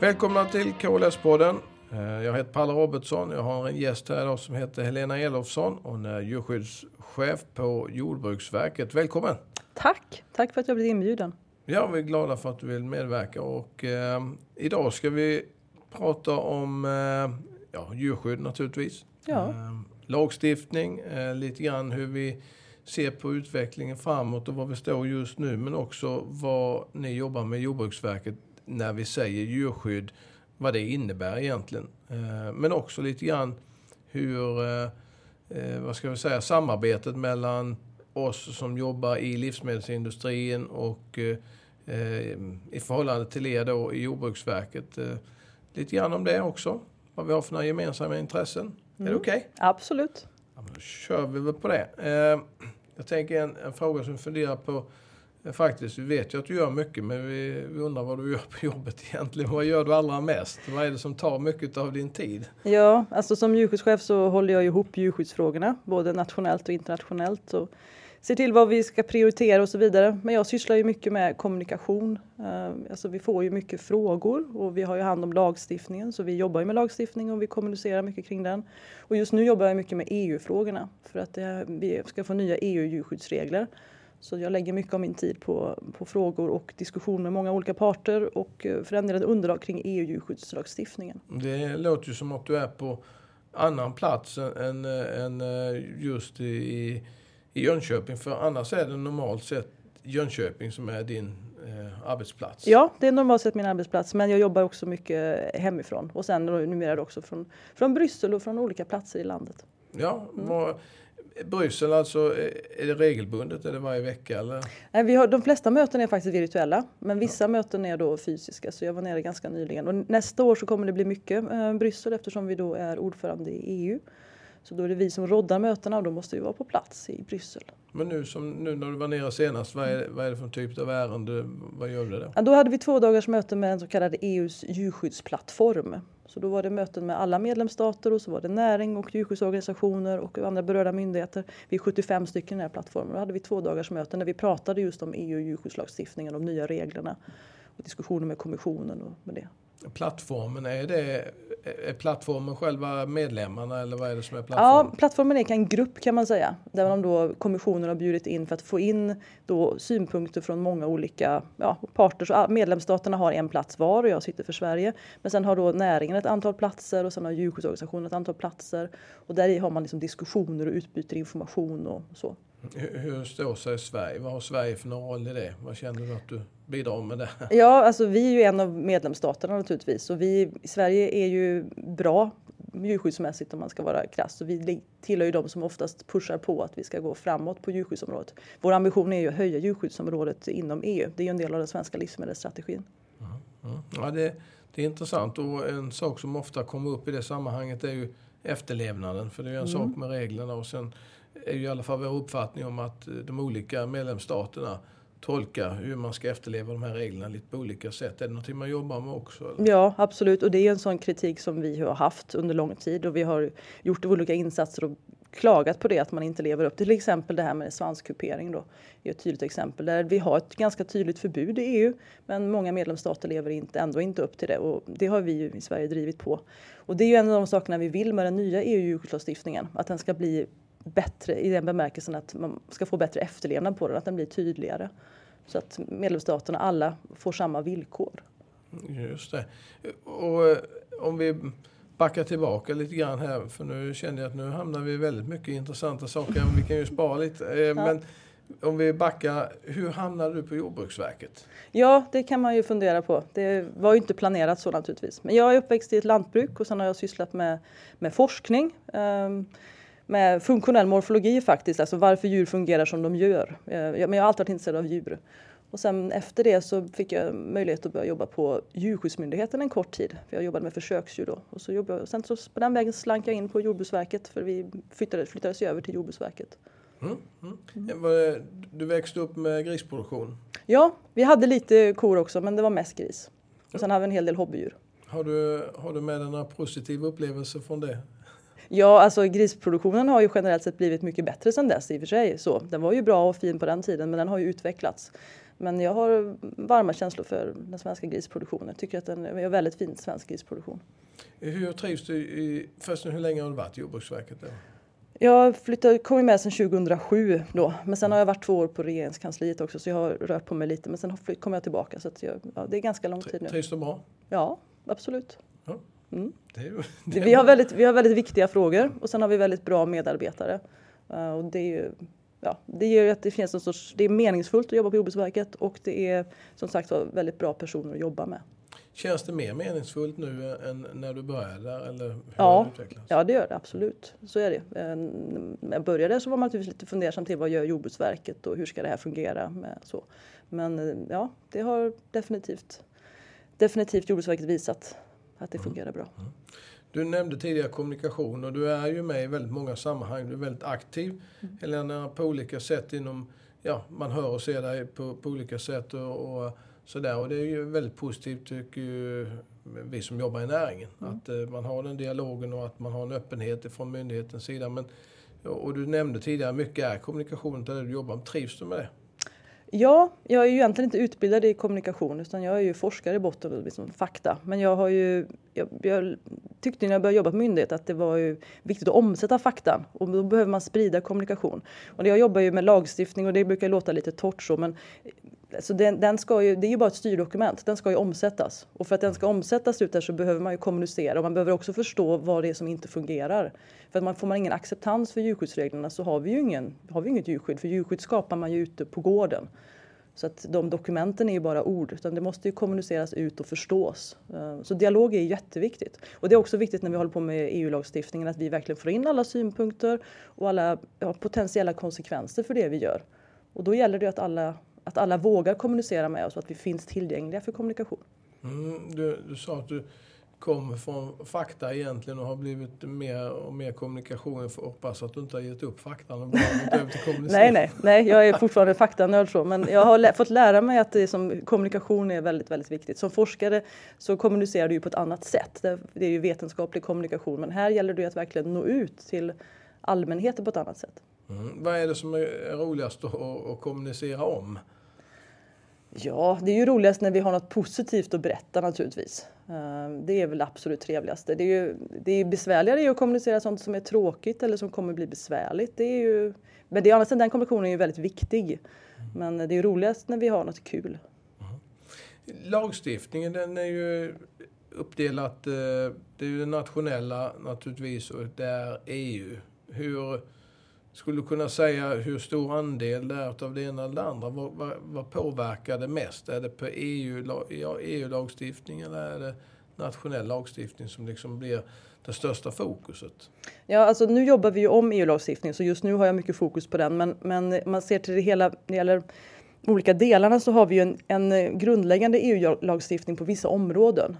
Välkomna till KLS-podden. Eh, Jag heter Palle Robertsson. Jag har en gäst här idag som heter Helena Elofsson. Hon är djurskyddschef på Jordbruksverket. Välkommen! Tack! Tack för att jag blivit inbjuden. Ja, vi är glada för att du vill medverka och eh, idag ska vi prata om eh, ja, djurskydd naturligtvis. Ja. Eh, lagstiftning, eh, lite grann hur vi ser på utvecklingen framåt och var vi står just nu men också vad ni jobbar med Jordbruksverket när vi säger djurskydd, vad det innebär egentligen. Eh, men också lite grann hur, eh, eh, vad ska vi säga, samarbetet mellan oss som jobbar i livsmedelsindustrin och i förhållande till er då i Jordbruksverket. Lite grann om det också, vad vi har för några gemensamma intressen. Är det okej? Absolut. Ja, då kör vi väl på det. Jag tänker en, en fråga som vi funderar på faktiskt. Vi vet ju att du gör mycket men vi, vi undrar vad du gör på jobbet egentligen. Vad gör du allra mest? Vad är det som tar mycket av din tid? Ja, alltså som djurskyddschef så håller jag ihop djurskyddsfrågorna, både nationellt och internationellt. Och ser till vad vi ska prioritera och så vidare. Men jag sysslar ju mycket med kommunikation. Eh, alltså vi får ju mycket frågor och vi har ju hand om lagstiftningen så vi jobbar ju med lagstiftning och vi kommunicerar mycket kring den. Och just nu jobbar jag mycket med EU-frågorna för att eh, vi ska få nya EU-djurskyddsregler. Så jag lägger mycket av min tid på, på frågor och diskussion med många olika parter och eh, förändrade underlag kring EU-djurskyddslagstiftningen. Det låter ju som att du är på annan plats än, än eh, just i, i Jönköping. För annars är det normalt sett Jönköping som är din eh, arbetsplats. Ja, det är normalt sett min arbetsplats, men jag jobbar också mycket hemifrån och sen numera också från, från Bryssel och från olika platser i landet. Ja, vad, Bryssel alltså, är det regelbundet? Är det varje vecka? Eller? Nej, vi har, de flesta möten är faktiskt virtuella, men vissa möten är då fysiska, så jag var nere ganska nyligen. Och nästa år så kommer det bli mycket eh, Bryssel eftersom vi då är ordförande i EU. Så då är det vi som roddar mötena och då måste vi vara på plats i Bryssel. Men nu, som, nu när du var nere senast, vad är, vad är det för typ av ärende? Vad gör du då? Ja, då hade vi två dagars möte med en så kallad EUs djurskyddsplattform. Så då var det möten med alla medlemsstater och så var det näring och djurskyddsorganisationer och andra berörda myndigheter. Vi är 75 stycken i den här plattformen. Då hade vi två dagars möten där vi pratade just om EU djurskyddslagstiftningen, de nya reglerna och diskussioner med kommissionen och med det. Plattformen, är det är plattformen själva medlemmarna eller vad är det som är Ja, plattformen? plattformen är en grupp kan man säga, där de då, kommissionen har bjudit in för att få in då synpunkter från många olika ja, parter. Så medlemsstaterna har en plats var och jag sitter för Sverige. Men sen har då näringen ett antal platser och sen har djurskyddsorganisationen ett antal platser. Och där har man liksom diskussioner och utbyter information och så. Hur, hur står sig Sverige? Vad har Sverige för roll i det? Vad känner du att du bidrar med det? Ja, alltså vi är ju en av medlemsstaterna naturligtvis och vi i Sverige är ju bra djurskyddsmässigt om man ska vara krass. Och vi tillhör ju de som oftast pushar på att vi ska gå framåt på djurskyddsområdet. Vår ambition är ju att höja djurskyddsområdet inom EU. Det är ju en del av den svenska livsmedelsstrategin. Mm. Ja, det, det är intressant och en sak som ofta kommer upp i det sammanhanget är ju efterlevnaden. För det är ju en sak med reglerna och sen är ju i alla fall vår uppfattning om att eh, de olika medlemsstaterna tolkar hur man ska efterleva de här reglerna lite på olika sätt. Är det någonting man jobbar med också? Eller? Ja, absolut. Och det är en sån kritik som vi har haft under lång tid och vi har gjort olika insatser och klagat på det att man inte lever upp till exempel det här med svanskupering då är ett tydligt exempel där vi har ett ganska tydligt förbud i EU men många medlemsstater lever inte, ändå inte upp till det och det har vi ju i Sverige drivit på. Och det är ju en av de sakerna vi vill med den nya EU-djurskyddslagstiftningen, att den ska bli bättre i den bemärkelsen att man ska få bättre efterlevnad på den, att den blir tydligare. Så att medlemsstaterna alla får samma villkor. Just det. Och eh, om vi backar tillbaka lite grann här, för nu känner jag att nu hamnar vi väldigt mycket intressanta saker, men vi kan ju spara lite. Eh, Men om vi backar, hur hamnade du på Jordbruksverket? Ja, det kan man ju fundera på. Det var ju inte planerat så naturligtvis. Men jag är uppväxt i ett lantbruk och sen har jag sysslat med, med forskning. ehm, med funktionell morfologi faktiskt, alltså varför djur fungerar som de gör. Eh, Men jag har alltid varit intresserad av djur. Och sen efter det så fick jag möjlighet att börja jobba på Djurskyddsmyndigheten en kort tid. För jag jobbade med försöksdjur då. Och så jobbade, jag- sen så på den vägen slank jag in på Jordbruksverket för vi flyttade, flyttades ju över till Jordbruksverket. Mm, mm. Det- Du växte upp med grisproduktion. Ja, vi hade lite kor också men det var mest gris. Och sen hade vi en hel del hobby Har du, har du med dig några positiva upplevelser från det? Ja, alltså grisproduktionen har ju generellt sett blivit mycket bättre sedan dess i och för sig. Så, den var ju bra och fin på den tiden men den har ju utvecklats. Men jag har varma känslor för den svenska grisproduktionen. Tycker att den är väldigt fin svensk grisproduktion. Hur trivs du i, förresten hur länge har du varit i Jordbruksverket? Då? Jag flyttade, kom med sedan 2007 då, men sen har jag varit två år på regeringskansliet också så jag har rört på mig lite men sen kom jag tillbaka så jag, ja, det är ganska lång tid nu. Trivs du bra? Ja, absolut. Ja. Mm. Det det. Vi, har väldigt, vi har väldigt viktiga frågor och sen har vi väldigt bra medarbetare. Uh, och det är ju, ja, det gör att det finns en sorts, det är meningsfullt att jobba på Jordbruksverket och det är som sagt väldigt bra personer att jobba med. Känns det mer meningsfullt nu än när du började där? Eller hur ja, det ja, det gör det absolut. Så är det. Eh, när jag började så var man naturligtvis lite fundersam till vad gör Jordbruksverket och hur ska det här fungera? Med så. Men eh, ja, det har definitivt, definitivt Jordbruksverket visat att det mm. fungerar bra. Mm. Du nämnde tidigare kommunikation och du är ju med i väldigt många sammanhang. Du är väldigt aktiv, mm. Helena, på olika sätt inom, ja, man hör och ser dig på, på olika sätt och, och sådär. Och det är ju väldigt positivt tycker ju vi som jobbar i näringen. Mm. Att eh, man har den dialogen och att man har en öppenhet från myndighetens sida. Men, och du nämnde tidigare, mycket är kommunikation där du jobbar. Trivs du med det? Ja, jag är ju egentligen inte utbildad i kommunikation utan jag är ju forskare i botten, liksom fakta. Men jag har ju, jag, jag, tyckte när jag började jobba på myndighet att det var ju viktigt att omsätta fakta och då behöver man sprida kommunikation. Och jag jobbar ju med lagstiftning och det brukar låta lite torrt så men så den, den, ska ju, det är ju bara ett styrdokument, den ska ju omsättas. Och för att den ska omsättas ut där så behöver man ju kommunicera och man behöver också förstå vad det är som inte fungerar. För att man, får man ingen acceptans för djurskyddsreglerna så har vi ju ingen, har vi inget djurskydd, för djurskydd skapar man ju ute på gården. Så att de dokumenten är ju bara ord, utan det måste ju kommuniceras ut och förstås. Eh, så dialog är jätteviktigt. Och det är också viktigt när vi håller på med EU-lagstiftningen att vi verkligen får in alla synpunkter och alla ja, potentiella konsekvenser för det vi gör. Och då gäller det att alla att alla vågar kommunicera med oss och att vi finns tillgängliga för kommunikation. Mm, du, du sa att du kommer från fakta egentligen och har blivit mer och mer kommunikation. Jag hoppas att du inte har gett upp faktan och bara gått över till kommunicering. nej, nej, nej, jag är fortfarande faktanörd så, men jag har fått lära mig att det som, kommunikation är väldigt, väldigt viktigt. Som forskare så kommunicerar du ju på ett annat sätt. Det, är ju vetenskaplig kommunikation, men här gäller det att verkligen nå ut till allmänheten på ett annat sätt. Mm. Vad är det som är roligast att kommunicera om? Ja, det är ju roligast när vi har något positivt att berätta naturligtvis. Ehm, det är väl absolut trevligaste. Det är ju det är besvärligare att kommunicera sånt som är tråkigt eller som kommer bli besvärligt. Det är ju, men det är, annars, den kommunikationen är ju väldigt viktig. Men det är roligast när vi har något kul. Lagstiftningen den är ju uppdelat, eh, det är ju det nationella naturligtvis och det är EU. Hur skulle du kunna säga hur stor andel det är av det ena eller det andra? Vad, vad, vad påverkar det mest? Är det på EU, ja, EU-lagstiftning eller är det nationell lagstiftning som liksom blir det största fokuset? Ja, alltså nu jobbar vi ju om EU-lagstiftning så just nu har jag mycket fokus på den. Men, men man ser till det hela, när det gäller olika delarna så har vi ju en, en grundläggande EU-lagstiftning på vissa områden.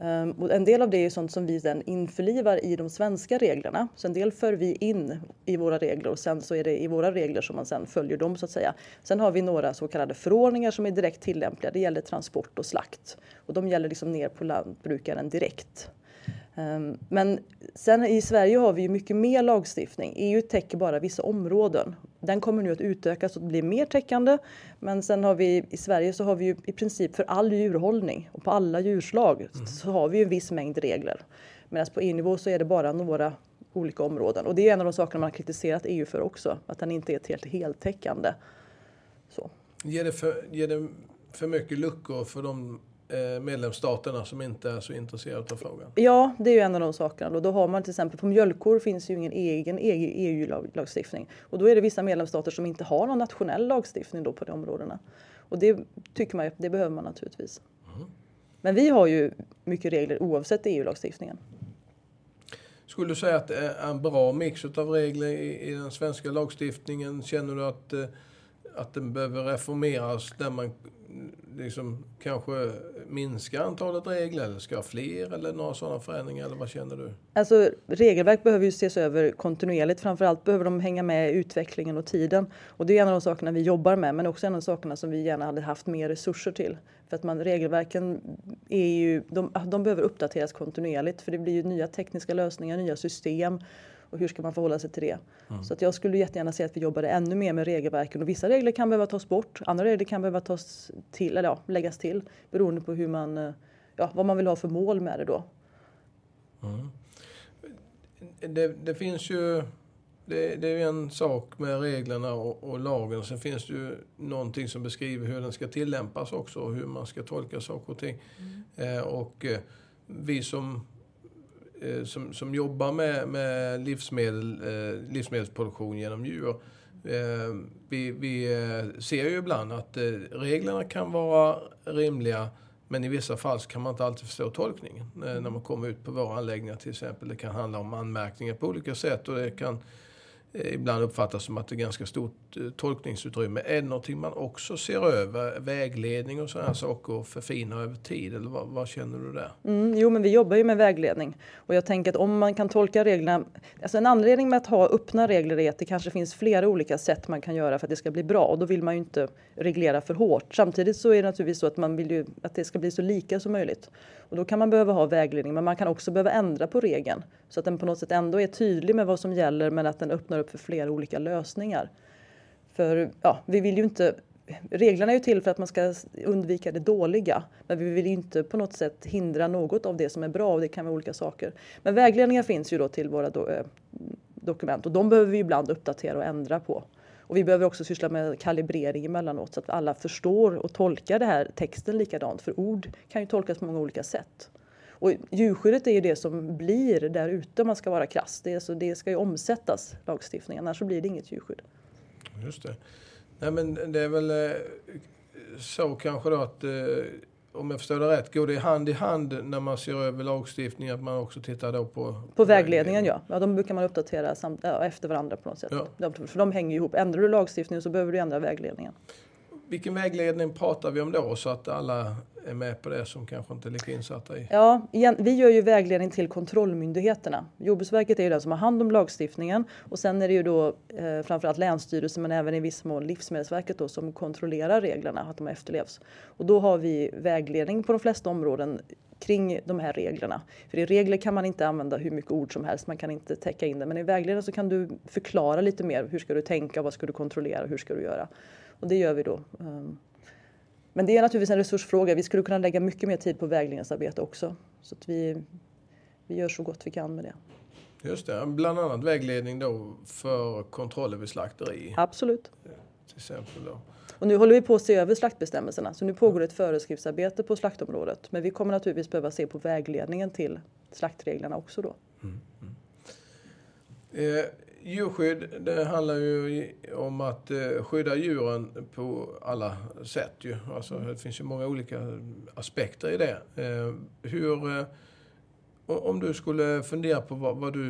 Um, och en del av det är sånt som vi sen införlivar i de svenska reglerna. Så en del för vi in i våra regler och sen så är det i våra regler som man sen följer dem så att säga. Sen har vi några så kallade förordningar som är direkt tillämpliga. Det gäller transport och slakt och de gäller liksom ner på lantbrukaren direkt. Um, men sen i Sverige har vi ju mycket mer lagstiftning. EU täcker bara vissa områden den kommer nu att utökas och bli mer täckande. Men sen har vi i Sverige så har vi ju i princip för all djurhållning och på alla djurslag mm. så har vi en viss mängd regler. Medan på EU-nivå så är det bara några olika områden och det är en av de sakerna man har kritiserat EU för också, att den inte är helt heltäckande. Så. Ger det för, ger det för mycket luckor för de medlemsstaterna som inte är så intresserade av frågan? Ja, det är ju en av de sakerna. Då har man till exempel på mjölkkor finns ju ingen egen EU-lagstiftning och då är det vissa medlemsstater som inte har någon nationell lagstiftning då på de områdena. Och det tycker man det behöver man naturligtvis. Mm. Men vi har ju mycket regler oavsett EU-lagstiftningen. Skulle du säga att det är en bra mix av regler i, i den svenska lagstiftningen? Känner du att, eh, att den behöver reformeras där man liksom kanske minskar antalet regler eller ska ha fler eller några sådana förändringar eller vad känner du? Alltså regelverk behöver ju ses över kontinuerligt. Framförallt behöver de hänga med i utvecklingen och tiden. Och det är en av de sakerna vi jobbar med men också en av de sakerna som vi gärna hade haft mer resurser till. För att man, regelverken är ju, de, de behöver uppdateras kontinuerligt för det blir ju nya tekniska lösningar, nya system och hur ska man förhålla sig till det? Mm. Så att jag skulle jättegärna se att vi jobbade ännu mer med regelverken och vissa regler kan behöva tas bort, andra regler kan behöva tas till, eller ja, läggas till beroende på hur man, eh, ja, vad man vill ha för mål med det då. Mm. Det, det, finns ju det, det, är en sak med reglerna och, och lagen. Sen finns det ju någonting som beskriver hur den ska tillämpas också och hur man ska tolka saker och ting. Mm. Eh, och eh, vi som, Eh, som, som jobbar med, med livsmedel, eh, livsmedelsproduktion genom djur eh, vi, vi eh, ser ju ibland att eh, reglerna kan vara rimliga men i vissa fall kan man inte alltid förstå tolkningen när man kommer ut på våra anläggningar till exempel. Det kan handla om anmärkningar på olika sätt och det kan Eh, Eh, ibland uppfattas som att det är ganska stort eh, tolkningsutrymme. Är det någonting man också ser över? Vägledning och sådana saker och förfina över tid? Eller vad, vad känner du där? Mm, jo, men vi jobbar ju med vägledning och jag tänker att om man kan tolka reglerna. Alltså en anledning med att ha öppna regler är att det kanske finns flera olika sätt man kan göra för att det ska bli bra och då vill man ju inte reglera för hårt. Samtidigt så är det naturligtvis så att man vill ju att det ska bli så lika som möjligt och då kan man behöva ha vägledning, men man kan också behöva ändra på regeln så att den på något sätt ändå är tydlig med vad som gäller men att den öppnar upp för flera olika lösningar. För ja, vi vill ju inte Reglerna är ju till för att man ska undvika det dåliga, men vi vill inte på något sätt hindra något av det som är bra och det kan vara olika saker. Men vägledningar finns ju då till våra do eh, dokument och de behöver vi ibland uppdatera och ändra på. Och vi behöver också syssla med kalibrering emellanåt så att alla förstår och tolkar det här texten likadant. För ord kan ju tolkas på många olika sätt. Och djurskyddet är ju det som blir där ute om man ska vara krass. Det, så det ska ju omsättas lagstiftningen, annars så blir det inget djurskydd. Just det. Nej men det är väl eh, så kanske då att eh, om jag förstår det rätt, går det hand i hand när man ser över lagstiftningen att man också tittar då på... På vägledningen ja. ja de brukar man uppdatera samt, ja, efter varandra på något sätt. Ja. för de hänger ihop. Ändrar du lagstiftningen så behöver du ändra vägledningen. Vilken vägledning pratar vi om då så att alla är med på det som kanske inte är lika insatta i? Ja, igen, vi gör ju vägledning till kontrollmyndigheterna. Jordbruksverket är ju den som har hand om lagstiftningen och sen är det ju då eh, framförallt Länsstyrelsen men även i viss mån Livsmedelsverket då, som kontrollerar reglerna, att de efterlevs. Och då har vi vägledning på de flesta områden kring de här reglerna. För i regler kan man inte använda hur mycket ord som helst, man kan inte täcka in det. Men i vägledning så kan du förklara lite mer. Hur ska du tänka, vad ska du kontrollera, hur ska du göra? Och det gör vi då. Ehm, men det är naturligtvis en resursfråga. Vi skulle kunna lägga mycket mer tid på vägledningsarbete också. Så att vi, vi gör så gott vi kan med det. Just det, bland annat vägledning då för kontroller vid slakteri. Absolut. Till exempel då. Och nu håller vi på att se över slaktbestämmelserna, så nu pågår ett föreskriftsarbete på slaktområdet. Men vi kommer naturligtvis behöva se på vägledningen till slaktreglerna också då. Mm, mm. Eh, djurskydd, det handlar ju om att eh, skydda djuren på alla sätt. Ju. Alltså, det finns ju många olika aspekter i det. Eh, hur, eh, om du skulle fundera på vad, vad du...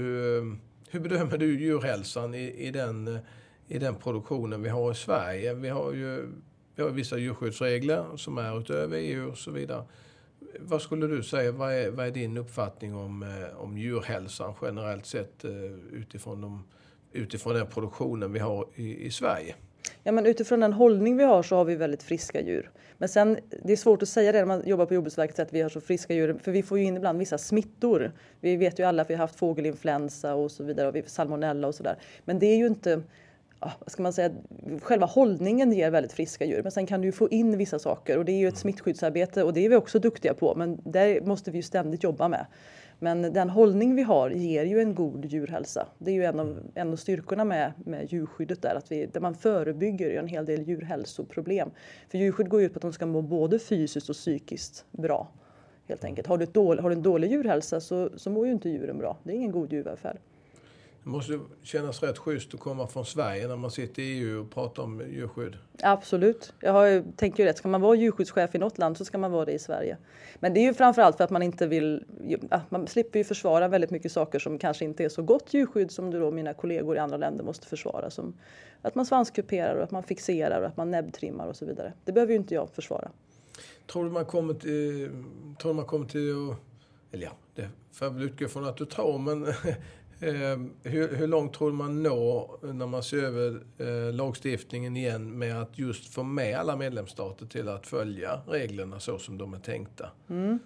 Hur bedömer du djurhälsan i, i, den, i den produktionen vi har i Sverige? Vi har ju vi har vissa djurskyddsregler som är utöver EU och så vidare. Vad skulle du säga, vad är, vad är din uppfattning om, om djurhälsan generellt sett utifrån de utifrån den produktionen vi har i, i Sverige. Ja, men utifrån den hållning vi har så har vi väldigt friska djur. Men sen, det är svårt att säga det när man jobbar på Jordbruksverket att vi har så friska djur, för vi får ju in ibland vissa smittor. Vi vet ju alla att vi har haft fågelinfluensa och så vidare, och salmonella och sådär. Men det är ju inte, vad ska man säga, själva hållningen ger väldigt friska djur. Men sen kan du ju få in vissa saker och det är ju ett smittskyddsarbete och det är vi också duktiga på, men det måste vi ju ständigt jobba med. Men den hållning vi har ger ju en god djurhälsa. Det är ju en av, en av styrkorna med, med djurskyddet där, att vi, där man förebygger en hel del djurhälsoproblem. För djurskydd går ju ut på att de ska må både fysiskt och psykiskt bra. Helt enkelt. Har du, dålig, har du en dålig djurhälsa så, så mår ju inte djuren bra. Det är ingen god djurvälfärd. Det måste kännas rätt schysst att komma från Sverige när man sitter i EU och pratar om djurskydd. Absolut. Jag har, tänker ju rätt. Ska man vara djurskyddschef i något land så ska man vara det i Sverige. Men det är ju framförallt för att man inte vill... Man slipper ju försvara väldigt mycket saker som kanske inte är så gott djurskydd som då mina kollegor i andra länder måste försvara. Som att man svanskuperar och att man fixerar och att man näbbtrimmar och så vidare. Det behöver ju inte jag försvara. Tror du man kommer till... Tror man kommer till eller ja, det får jag väl utgå från att du tror, men Eh, Ehm, hur, hur, långt tror man når när man ser över eh, lagstiftningen igen med att just få med alla medlemsstater till att följa reglerna så som de är tänkta? Mm.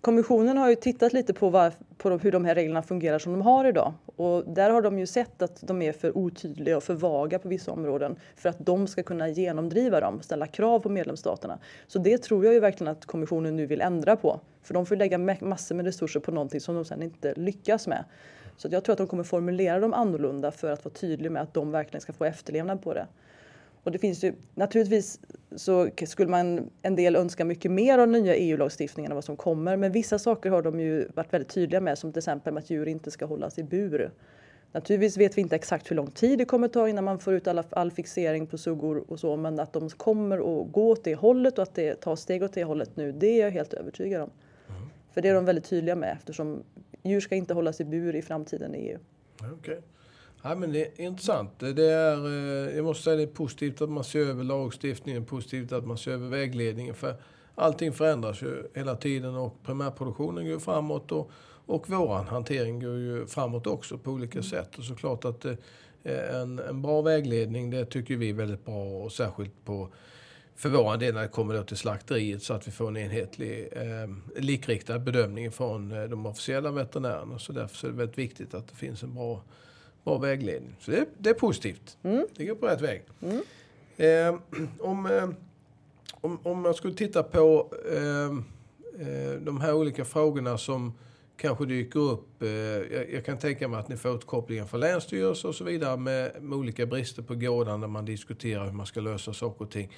Kommissionen har ju tittat lite på, var, på hur de här reglerna fungerar som de har idag och där har de ju sett att de är för otydliga och för vaga på vissa områden för att de ska kunna genomdriva dem, ställa krav på medlemsstaterna. Så det tror jag ju verkligen att kommissionen nu vill ändra på. För de får lägga massor med resurser på någonting som de sen inte lyckas med. Så jag tror att de kommer formulera dem annorlunda för att vara tydliga med att de verkligen ska få efterlevnad på det. Och det finns ju, naturligtvis så skulle man en del önska mycket mer av nya EU-lagstiftningen än vad som kommer. Men vissa saker har de ju varit väldigt tydliga med som till exempel att djur inte ska hållas i bur. Naturligtvis vet vi inte exakt hur lång tid det kommer ta innan man får ut all, all fixering på suggor och så, men att de kommer att gå åt det hållet och att det tar steg åt det hållet nu, det är jag helt övertygad om. Mm. För det är de väldigt tydliga med eftersom djur ska inte hållas i bur i framtiden i EU. Okay. Ja, men det är intressant. Det är, eh, jag måste säga det är positivt att man ser över lagstiftningen, positivt att man ser över vägledningen. För allting förändras ju hela tiden och primärproduktionen går framåt och, och våran hantering går ju framåt också på olika sätt. Och såklart att en, en bra vägledning, det tycker vi är väldigt bra och särskilt på för vår del när det kommer till slakteriet så att vi får en enhetlig eh, likriktad bedömning från eh, de officiella veterinärerna. Så därför är det väldigt viktigt att det finns en bra bra vägledning. Så det, det är positivt. Mm. Det går på rätt väg. Mm. Eh, om, eh, om, om man skulle titta på eh, eh, de här olika frågorna som kanske dyker upp. Eh, jag, jag, kan tänka mig att ni får utkopplingar från Länsstyrelsen och så vidare med, med olika brister på gården när man diskuterar hur man ska lösa saker och ting.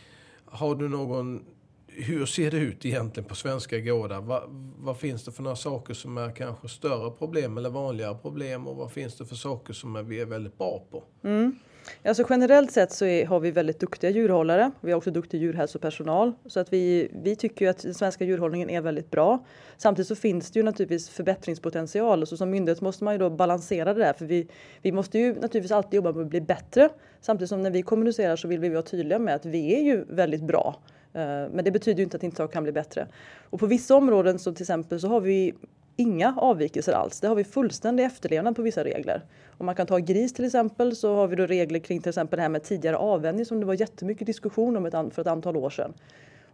Har du någon hur ser det ut egentligen på svenska gårdar? Vad, vad, finns det för några saker som är kanske större problem eller vanligare problem och vad finns det för saker som är, vi är väldigt bra på? Mm. Alltså generellt sett så är, har vi väldigt duktiga djurhållare. Vi har också duktig djurhälsopersonal så att vi, vi tycker att den svenska djurhållningen är väldigt bra. Samtidigt så finns det ju naturligtvis förbättringspotential så som myndighet måste man ju då balansera det där för vi, vi måste ju naturligtvis alltid jobba med att bli bättre. Samtidigt som när vi kommunicerar så vill vi vara tydliga med att vi är ju väldigt bra. Eh, men det betyder ju inte att inte saker kan bli bättre. Och på vissa områden som till exempel så har vi inga avvikelser alls. Det har vi fullständig efterlevnad på vissa regler. Om man kan ta gris till exempel så har vi då regler kring till exempel det här med tidigare avvänjning som det var jättemycket diskussion om för ett antal år sedan.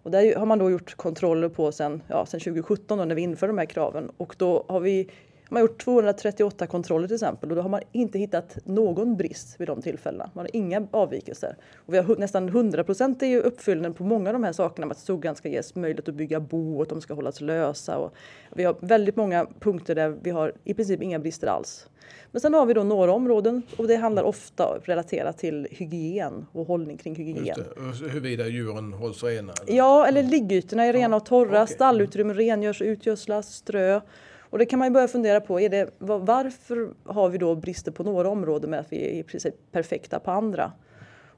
Och där har man då gjort kontroller på sedan ja, 2017 då, när vi införde de här kraven och då har vi man har gjort 238 kontroller till exempel och då har man inte hittat någon brist vid de tillfällena. Man har inga avvikelser. Och vi har nästan 100% uppfyllnad på många av de här sakerna. Att suggan ska ges möjlighet att bygga bo och att de ska hållas lösa. Och vi har väldigt många punkter där vi har i princip inga brister alls. Men sen har vi då några områden och det handlar ofta relaterat till hygien och hållning kring hygien. Huruvida djuren hålls rena? Ja, eller liggytorna är rena och torra, okay. stallutrymmen rengörs och utgödslas, strö. Och det kan man ju börja fundera på, är det, varför har vi då brister på några områden med att vi är i princip perfekta på andra?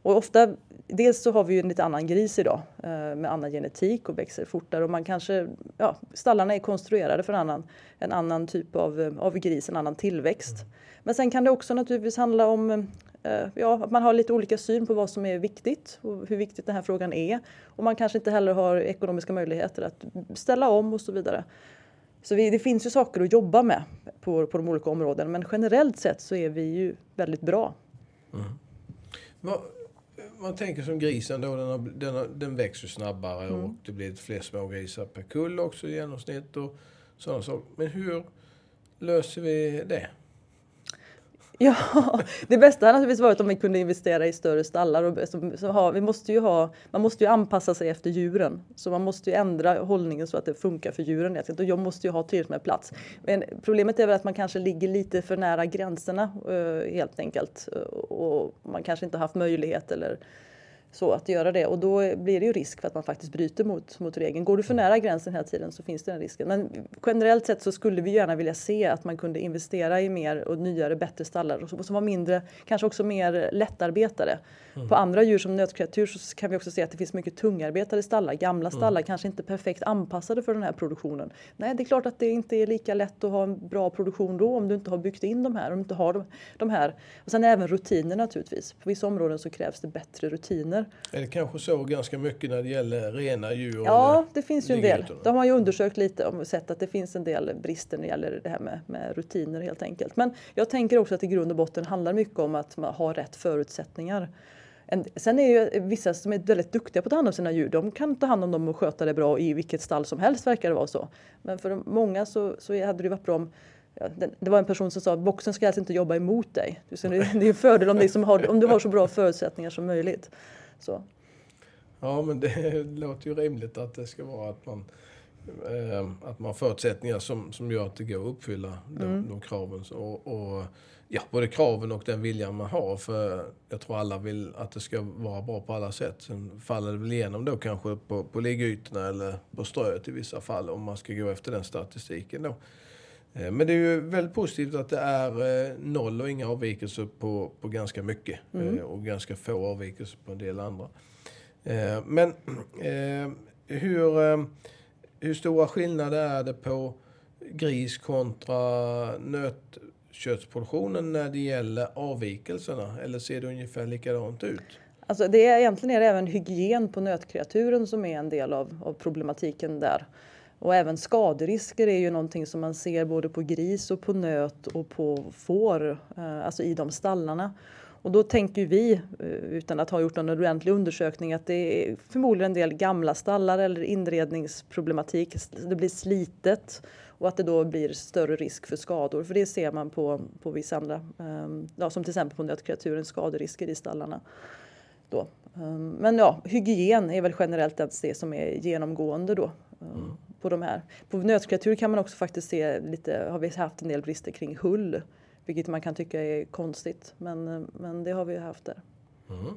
Och ofta, dels så har vi ju en lite annan gris idag eh, med annan genetik och växer fortare och man kanske, ja, stallarna är konstruerade för en annan, en annan typ av, eh, av gris, en annan tillväxt. Mm. Men sen kan det också naturligtvis handla om eh, ja, att man har lite olika syn på vad som är viktigt och hur viktigt den här frågan är. Och man kanske inte heller har ekonomiska möjligheter att ställa om och så vidare. Så vi, det finns ju saker att jobba med på, på de olika områdena men generellt sett så är vi ju väldigt bra. Mm. Vad, man tänker som grisen då, den, har, den, har, den växer snabbare mm. och det blir fler smågrisar per kull också i genomsnitt och sådana saker. Men hur löser vi det? Ja, det bästa hade naturligtvis varit om vi kunde investera i större stallar. Och så, så ha, vi måste ju ha, man måste ju anpassa sig efter djuren. Så man måste ju ändra hållningen så att det funkar för djuren. Och jag måste ju ha tillräckligt med plats. Men problemet är väl att man kanske ligger lite för nära gränserna eh, helt enkelt. Eh, och man kanske inte haft möjlighet eller så att göra det och då blir det ju risk för att man faktiskt bryter mot, mot regeln. Går du för nära gränsen hela tiden så finns det den risken. Men generellt sett så skulle vi gärna vilja se att man kunde investera i mer och nyare, bättre stallar och som var mindre, kanske också mer lättarbetade. Mm. På andra djur som nötkreatur så kan vi också se att det finns mycket tungarbetade stallar. Gamla mm. stallar mm. kanske inte perfekt anpassade för den här produktionen. Nej, det är klart att det inte är lika lätt att ha en bra produktion då om du inte har byggt in de här, om du inte har de, de här. Och sen även rutiner naturligtvis. På vissa områden så krävs det bättre rutiner. Är det kanske så ganska mycket när det gäller rena djur? Ja, det finns ju en del. De har ju undersökt lite och sett att det finns en del brister när det gäller det här med, med rutiner helt enkelt. Men jag tänker också att i grund och botten handlar mycket om att man har rätt förutsättningar. En, sen är ju vissa som är väldigt duktiga på att ta hand om sina djur, de kan ta hand om dem och sköta det bra i vilket stall som helst verkar det vara så. Men för många så, så hade det varit bra om det var en person som sa att boxen ska alltså inte jobba emot dig. Det är en fördel om, liksom har, om du har så bra förutsättningar som möjligt. Så. Ja, men det låter ju rimligt att det ska vara att man, eh, att man har förutsättningar som, som gör att det går att uppfylla de, mm. de kraven. Och, och, ja, både kraven och den viljan man har. För jag tror alla vill att det ska vara bra på alla sätt. Sen faller det väl igenom då kanske på, på liggytorna eller på ströet i vissa fall om man ska gå efter den statistiken då. Eh, men det är ju väldigt positivt att det är eh, noll och inga avvikelser på, på ganska mycket. Mm. Eh, och ganska få avvikelser på en del andra. Men hur, hur stora skillnader är det på gris kontra nötköttsproduktionen när det gäller avvikelserna? Eller ser det ungefär likadant ut? Alltså det är, egentligen är det även hygien på nötkreaturen som är en del av, av problematiken där. Och även skaderisker är ju någonting som man ser både på gris och på nöt och på får, eh, alltså i de stallarna. Och då tänker vi, eh, utan att ha gjort någon ordentlig undersökning, att det är förmodligen en del gamla stallar eller inredningsproblematik. Det blir slitet och att det då blir större risk för skador. För det ser man på, på vissa andra, ehm, ja, som till exempel på nötkreaturen, skaderisker i stallarna. Då. Ehm, men ja, hygien är väl generellt det som är genomgående då. Mm på de här. På nötkreatur kan man också faktiskt se lite, har vi haft en del brister kring hull. Vilket man kan tycka är konstigt. Men, men det har vi haft där. Mm.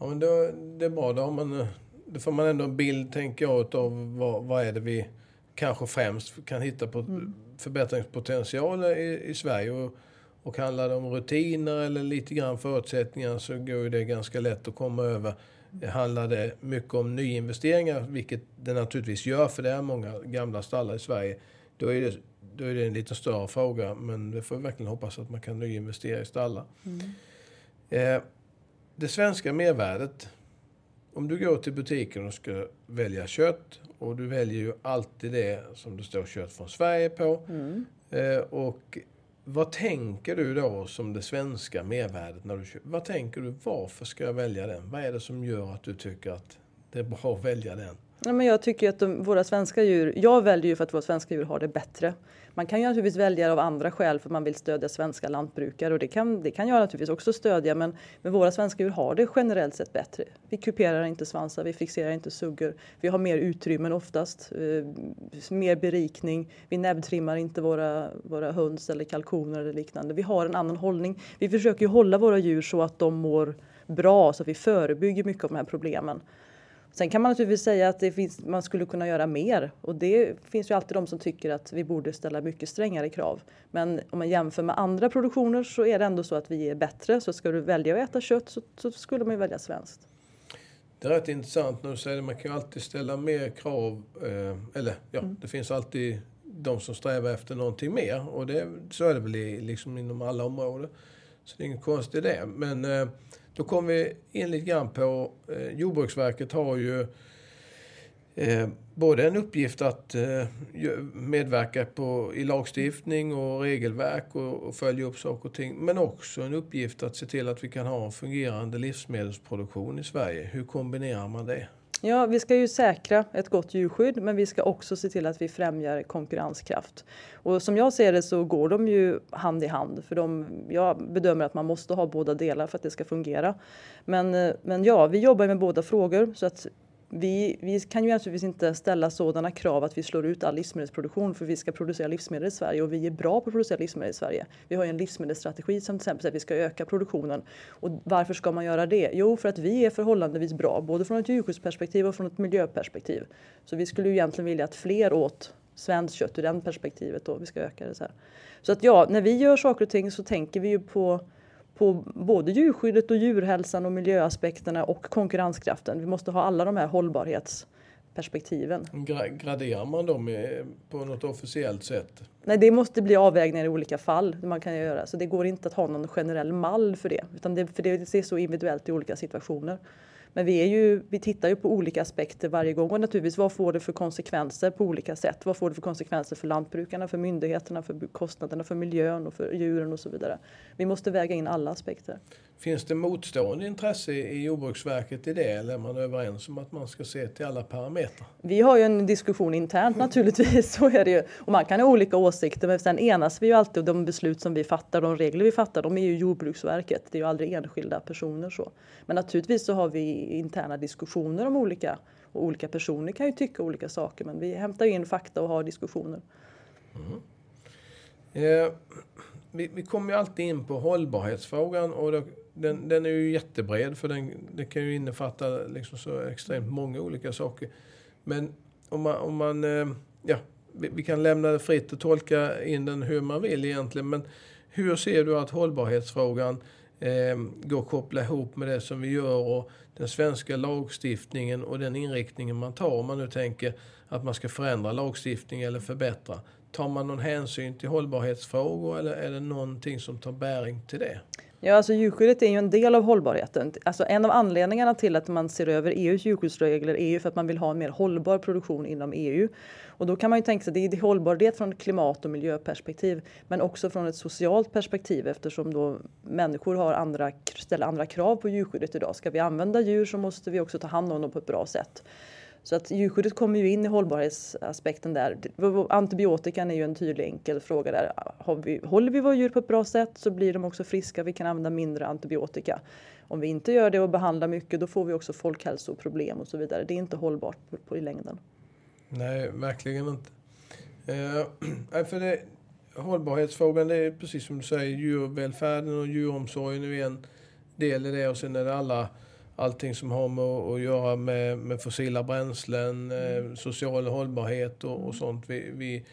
Ja men det, det är bra. Då, har man, då får man ändå en bild, tänker jag, av vad, vad är det vi kanske främst kan hitta på mm. förbättringspotential i, i Sverige. Och, och handlar det om rutiner eller lite grann förutsättningar så går det ganska lätt att komma över det mycket om nyinvesteringar, vilket det naturligtvis gör för det är många gamla stallar i Sverige. Då är det, då är det en lite större fråga, men det får vi verkligen hoppas att man kan nyinvestera i stallar. Mm. Eh, det svenska mervärdet, om du går till butiken och ska välja kött och du väljer ju alltid det som det står kött från Sverige på. Mm. Eh, och vad tänker du då som det svenska mervärdet när du köper? Vad tänker du, varför ska jag välja den? Vad är det som gör att du tycker att det är bra att välja den? Ja, men jag tycker att de, våra svenska djur, jag väljer ju för att våra svenska djur har det bättre. Man kan ju naturligtvis välja av andra skäl för man vill stödja svenska lantbrukare och det kan, det kan jag naturligtvis också stödja men, men våra svenska djur har det generellt sett bättre. Vi kuperar inte svansar, vi fixerar inte suggor, vi har mer utrymmen oftast, eh, mer berikning, vi näbbtrimmar inte våra, våra höns eller kalkoner eller liknande. Vi har en annan hållning. Vi försöker ju hålla våra djur så att de mår bra så att vi förebygger mycket av de här problemen. Sen kan man naturligtvis säga att det finns, man skulle kunna göra mer och det finns ju alltid de som tycker att vi borde ställa mycket strängare krav. Men om man jämför med andra produktioner så är det ändå så att vi är bättre. Så ska du välja att äta kött så, så skulle man ju välja svenskt. Det är rätt intressant när du säger att man kan ju alltid ställa mer krav. Eh, eller ja, mm. det finns alltid de som strävar efter någonting mer och det, så är det väl i, liksom inom alla områden. Så det är inget konstigt i det. Men eh, då kommer vi in lite grann på, eh, Jordbruksverket har ju eh, både en uppgift att eh, medverka på, i lagstiftning och regelverk och, och följa upp saker och ting. Men också en uppgift att se till att vi kan ha en fungerande livsmedelsproduktion i Sverige. Hur kombinerar man det? Ja, vi ska ju säkra ett gott djurskydd men vi ska också se till att vi främjar konkurrenskraft. Och som jag ser det så går de ju hand i hand för de, jag bedömer att man måste ha båda delar för att det ska fungera. Men, eh, men ja, vi jobbar med båda frågor så att vi, vi, kan ju naturligtvis inte ställa sådana krav att vi slår ut all livsmedelsproduktion för vi ska producera livsmedel i Sverige och vi är bra på att producera livsmedel i Sverige. Vi har ju en livsmedelsstrategi som till exempel säger att vi ska öka produktionen. Och varför ska man göra det? Jo, för att vi är förhållandevis bra, både från ett djurskyddsperspektiv och från ett miljöperspektiv. Så vi skulle ju egentligen vilja att fler åt svenskt kött ur det perspektivet då, vi ska öka det så här. Så att ja, när vi gör saker och ting så tänker vi ju på på både djurskyddet och djurhälsan och miljöaspekterna och konkurrenskraften. Vi måste ha alla de här hållbarhetsperspektiven. Gra graderar man dem på något officiellt sätt? Nej, det måste bli avvägningar i olika fall. Man kan göra. Så det går inte att ha någon generell mall för det. Utan det, för det är så individuellt i olika situationer. Men vi, är ju, vi tittar ju på olika aspekter varje gång och naturligtvis vad får det för konsekvenser på olika sätt? Vad får det för konsekvenser för lantbrukarna, för myndigheterna, för kostnaderna, för miljön och för djuren och så vidare. Vi måste väga in alla aspekter. Finns det motstående intresse i Jordbruksverket i det eller är man överens om att man ska se till alla parametrar? Vi har ju en diskussion internt naturligtvis, så är det ju. Och man kan ha olika åsikter men sen enas vi ju alltid och de beslut som vi fattar, de regler vi fattar, de är ju Jordbruksverket. Det är ju aldrig enskilda personer så. Men naturligtvis så har vi interna diskussioner om olika och olika personer kan ju tycka olika saker men vi hämtar in fakta och har diskussioner. Mm. Eh, vi, vi kommer ju alltid in på hållbarhetsfrågan och det, den, den, är ju jättebred för den, den kan ju innefatta liksom så extremt många olika saker. Men om man, om man eh, ja, vi, vi kan lämna det fritt och tolka in den hur man vill egentligen. Men hur ser du att hållbarhetsfrågan eh, går att koppla ihop med det som vi gör och den svenska lagstiftningen och den inriktningen man tar om man nu tänker att man ska förändra lagstiftning eller förbättra. Tar man någon hänsyn till hållbarhetsfrågor eller är det någonting som tar bäring till det? Ja, alltså djurskyddet är ju en del av hållbarheten. Alltså en av anledningarna till att man ser över EUs djurskyddsregler är ju för att man vill ha en mer hållbar produktion inom EU. Och då kan man ju tänka sig det är hållbarhet från klimat och miljöperspektiv men också från ett socialt perspektiv eftersom då människor har andra, ställer andra krav på djurskyddet idag. Ska vi använda djur så måste vi också ta hand om dem på ett bra sätt. Så att djurskyddet kommer ju in i hållbarhetsaspekten där. Antibiotikan är ju en tydlig enkel fråga där. Vi, håller vi våra djur på ett bra sätt så blir de också friska. Vi kan använda mindre antibiotika. Om vi inte gör det och behandlar mycket då får vi också folkhälsoproblem och så vidare. Det är inte hållbart på, på i längden. Nej, verkligen inte. Eh, för det, hållbarhetsfrågan det är precis som du säger djurvälfärden och djuromsorgen är en del i det och sen är det alla allting som har med att göra med, med fossila bränslen, mm. social hållbarhet och, och sånt. Vi, vi,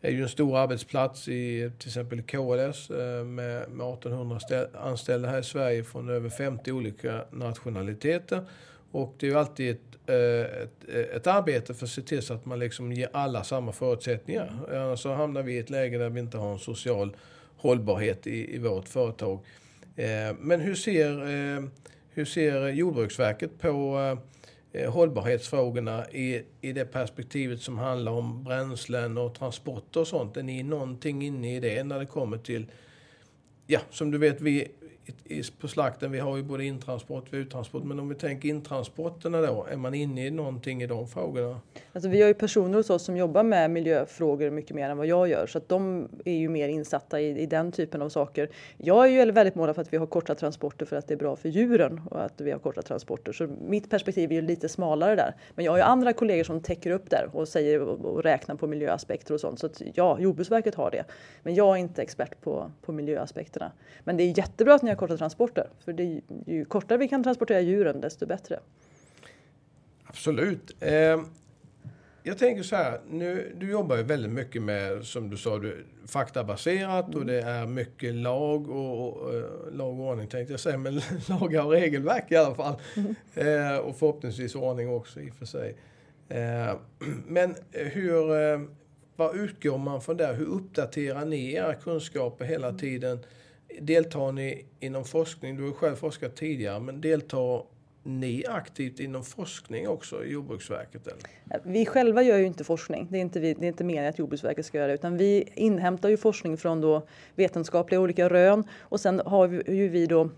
är ju en stor arbetsplats i till exempel KLS eh, med, med 1800 anställda här i Sverige från över 50 olika nationaliteter. Och det är ju alltid ett, eh, ett, ett, arbete för att se till så att man liksom ger alla samma förutsättningar. Annars så hamnar vi i ett läge där vi inte har en social hållbarhet i, i vårt företag. Men hur ser hur ser Jordbruksverket på eh, hållbarhetsfrågorna i, i det perspektivet som handlar om bränslen och transporter och sånt? Är ni någonting inne i det när det kommer till, ja, som du vet, vi på slakten, vi har ju både intransport och uttransport, men om vi tänker intransporterna då, är man inne i någonting i de frågorna? Alltså vi har ju personer hos oss som jobbar med miljöfrågor mycket mer än vad jag gör, så att de är ju mer insatta i, i den typen av saker. Jag är ju väldigt mån för att vi har korta transporter för att det är bra för djuren och att vi har korta transporter, så mitt perspektiv är ju lite smalare där. Men jag har ju andra kollegor som täcker upp där och säger och räknar på miljöaspekter och sånt, så att ja, Jordbruksverket har det. Men jag är inte expert på, på miljöaspekterna. Men det är jättebra att ni har korta transporter. För det, ju kortare vi kan transportera djuren desto bättre. Absolut. Eh, jag tänker så här, nu, du jobbar ju väldigt mycket med, som du sa, du, faktabaserat mm. och det är mycket lag och, och, och, lag och ordning tänkte jag säga, men lagar och regelverk i alla fall. Mm. Eh, och förhoppningsvis ordning också i och för sig. Eh, men hur, eh, vad utgår man från där? Hur uppdaterar ni era kunskaper hela mm. tiden? Deltar ni inom forskning? Du har själv forskat tidigare, men deltar ni aktivt inom forskning också i Jordbruksverket? Eller? Vi själva gör ju inte forskning. Det är inte, vi, det är inte meningen att Jordbruksverket ska göra det, utan vi inhämtar ju forskning från då vetenskapliga olika rön och sen har vi, ju vi då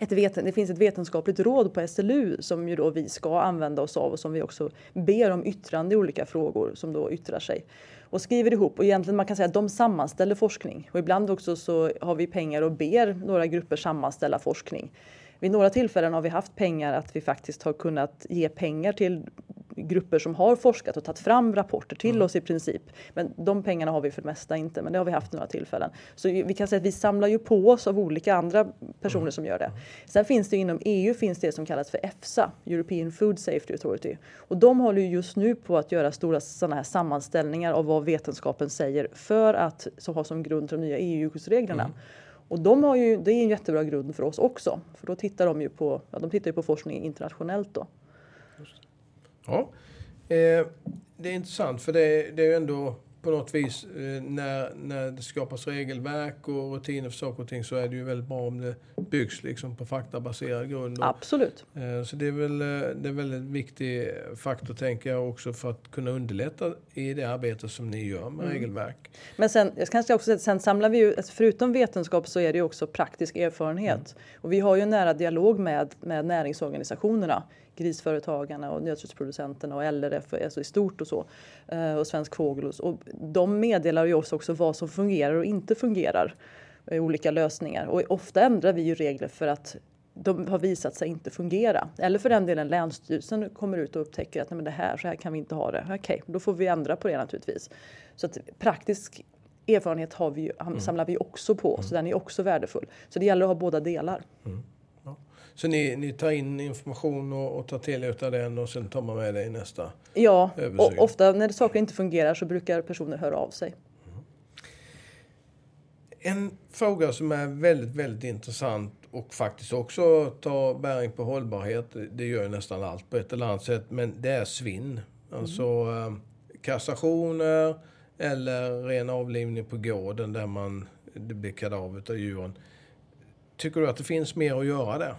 ett veten, det finns ett vetenskapligt råd på SLU som ju då vi ska använda oss av och som vi också ber om yttrande i olika frågor som då yttrar sig och skriver ihop och egentligen man kan säga att de sammanställer forskning och ibland också så har vi pengar och ber några grupper sammanställa forskning. Vid några tillfällen har vi haft pengar att vi faktiskt har kunnat ge pengar till grupper som har forskat och tagit fram rapporter till mm. oss i princip. Men de pengarna har vi för det mesta inte, men det har vi haft några tillfällen. Så vi kan säga att vi samlar ju på oss av olika andra personer mm. som gör det. Sen finns det inom EU finns det som kallas för EFSA, European Food Safety Authority. Och de håller ju just nu på att göra stora sådana här sammanställningar av vad vetenskapen säger för att så ha som grund till de nya EU-djurskyddsreglerna. Mm. Och de har ju, det är en jättebra grund för oss också. För då tittar de ju på, ja, de tittar ju på forskning internationellt då. Ja, eh, det är intressant för det, det är ju ändå på något vis, eh, när, när det skapas regelverk och rutiner för saker och ting så är det ju väldigt bra om det byggs liksom på faktabaserad grund. Absolut. Eh, så det är väl eh, det är väl en viktig faktor, tänker jag, också för att kunna underlätta i det arbete som ni gör med mm. regelverk. Men sen, jag kanske också säga, sen samlar vi ju, alltså förutom vetenskap så är det ju också praktisk erfarenhet. Mm. Och vi har ju en nära dialog med, med näringsorganisationerna grisföretagarna och nötköttsproducenterna och LRF alltså i stort och så. Eh, och Svensk Fågel och, de meddelar ju oss också vad som fungerar och inte fungerar. i Olika lösningar och ofta ändrar vi ju regler för att de har visat sig inte fungera. Eller för den delen Länsstyrelsen kommer ut och upptäcker att nej, men det här, så här kan vi inte ha det. Okej, okay, då får vi ändra på det naturligtvis. Så att praktisk erfarenhet har vi mm. samlar vi också på, mm. så den är också värdefull. Så det gäller att ha båda delar. Mm. Så ni, ni tar in information och, och tar till er av den och sen tar man med det i nästa Ja, översyn. och ofta när saker inte fungerar så brukar personer höra av sig. Mm. En fråga som är väldigt, väldigt intressant och faktiskt också tar bäring på hållbarhet, det gör nästan allt på ett eller annat sätt, men det är svinn. Alltså mm. kassationer eller ren avlivning på gården där man, det blir kadaver av djuren. Tycker du att det finns mer att göra där?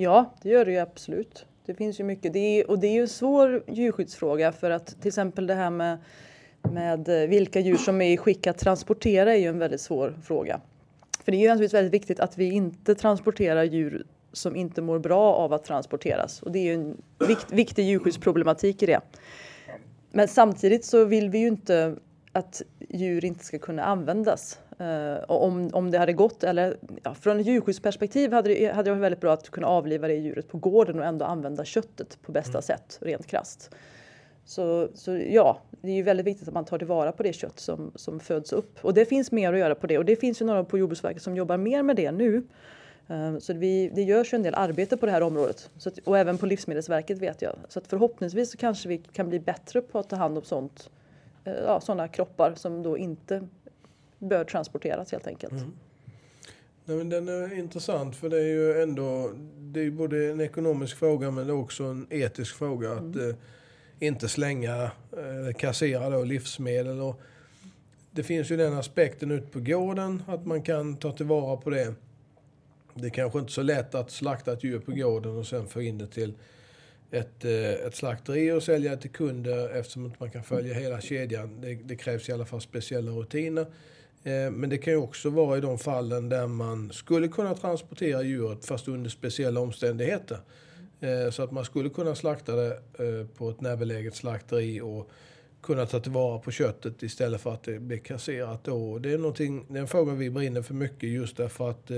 Ja, det gör det ju absolut. Det finns ju mycket. Det är, och det är ju en svår djurskyddsfråga för att till exempel det här med, med eh, vilka djur som är i skick att transportera är ju en väldigt svår fråga. För det är ju naturligtvis väldigt viktigt att vi inte transporterar djur som inte mår bra av att transporteras. Och det är ju en vikt, viktig djurskyddsproblematik i det. Men samtidigt så vill vi ju inte att djur inte ska kunna användas. Uh, om, om det hade gått, eller ja, från ett djurskyddsperspektiv hade det, hade det varit väldigt bra att kunna avliva det djuret på gården och ändå använda köttet på bästa mm. sätt, rent krasst. Så, så ja, det är ju väldigt viktigt att man tar tillvara på det kött som, som föds upp. Och det finns mer att göra på det och det finns ju några på Jordbruksverket som jobbar mer med det nu. Uh, så vi, det görs ju en del arbete på det här området att, och även på Livsmedelsverket vet jag. Så förhoppningsvis så kanske vi kan bli bättre på att ta hand om sånt Eh, ja, sådana kroppar som då inte bör transporteras helt enkelt. Mm. Nej, men den är intressant för det är ju ändå det är både en ekonomisk fråga men det är också en etisk fråga mm. att eh, inte slänga eller eh, kassera då livsmedel. Och det finns ju den aspekten ute på gården att man kan ta tillvara på det. Det är kanske inte så lätt att slakta ett djur på gården och sen få in det till ett, eh, ett slakteri och sälja till kunder eftersom man kan följa hela kedjan. Det, det, krävs i alla fall speciella rutiner. Eh, men det kan ju också vara i de fallen där man skulle kunna transportera djuret fast under speciella omständigheter. Eh, så att man skulle kunna slakta det på ett närbeläget slakteri och kunna ta tillvara på köttet istället för att det blir kasserat då. Det är, det är en fråga vi brinner för mycket just därför att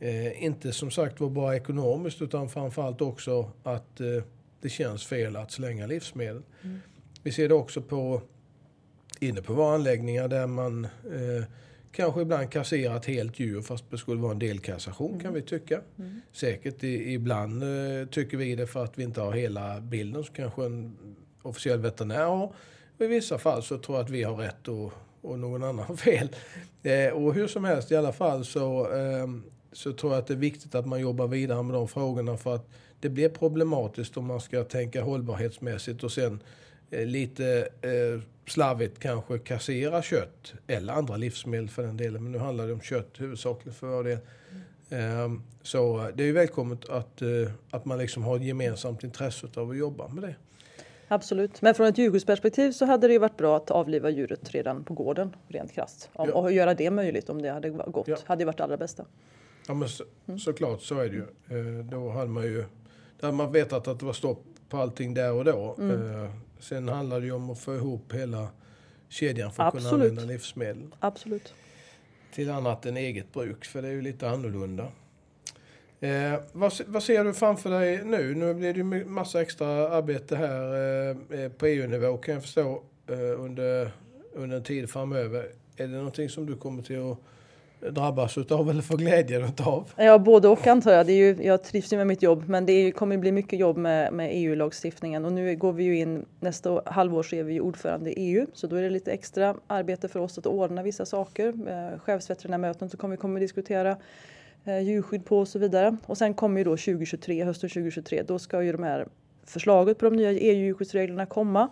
eh, inte som sagt var bara ekonomiskt utan framförallt också att eh, det känns fel att slänga livsmedel. Mm. Vi ser det också på inne på våra anläggningar där man eh, kanske ibland kasserar ett helt djur fast det skulle vara en delkassation mm. kan vi tycka. Mm. Säkert i, ibland eh, tycker vi det för att vi inte har hela bilden som kanske en officiell veterinär har. Och I vissa fall så tror jag att vi har rätt och, och någon annan har fel. Eh, och hur som helst i alla fall så, eh, så tror jag att det är viktigt att man jobbar vidare med de frågorna för att det blir problematiskt om man ska tänka hållbarhetsmässigt och sen eh, lite eh, slarvigt kanske kassera kött eller andra livsmedel för den delen. Men nu handlar det om kött huvudsakligen för vår del. Mm. Så det är välkommet att, eh, att man liksom har ett gemensamt intresse av att jobba med det. Absolut, men från ett djurskyddsperspektiv så hade det varit bra att avliva djuret redan på gården rent krasst. ja. Och göra det möjligt om det hade gått. Ja. hade varit det allra bästa. Ja men så, mm. såklart så är det ju. Eh, då hade man ju där man vetat att det var stopp på allting där och då. Mm. Eh, sen handlar det ju om att få ihop hela kedjan för att Absolut. kunna använda livsmedel. Absolut. Till annat än eget bruk, för det är ju lite annorlunda. Eh, vad, vad, ser du framför dig nu? Nu blir det ju massa extra arbete här eh, eh på EU-nivå kan jag förstå eh, under, under en tid framöver. Är det någonting som du kommer till att drabbas utav eller får glädjen utav? Ja, både och antar jag. Det är ju, jag trivs ju med mitt jobb, men det kommer bli mycket jobb med, med EU-lagstiftningen och nu går vi ju in nästa halvår så är vi ordförande i EU, så då är det lite extra arbete för oss att ordna vissa saker. Eh, chefsveterinärmöten så kommer vi kommer diskutera eh, djurskydd på och så vidare. Och sen kommer ju då 2023, hösten 2023, då ska ju de här förslaget på de nya EU-djurskyddsreglerna komma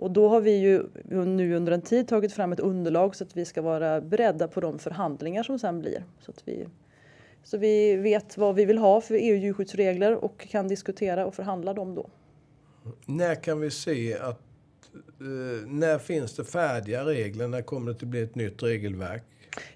och då har vi ju nu under en tid tagit fram ett underlag så att vi ska vara beredda på de förhandlingar som sen blir. Så att vi, så vi vet vad vi vill ha för EU-djurskyddsregler och kan diskutera och förhandla dem då. När kan vi se att eh, när finns det färdiga regler? När kommer det att bli ett nytt regelverk?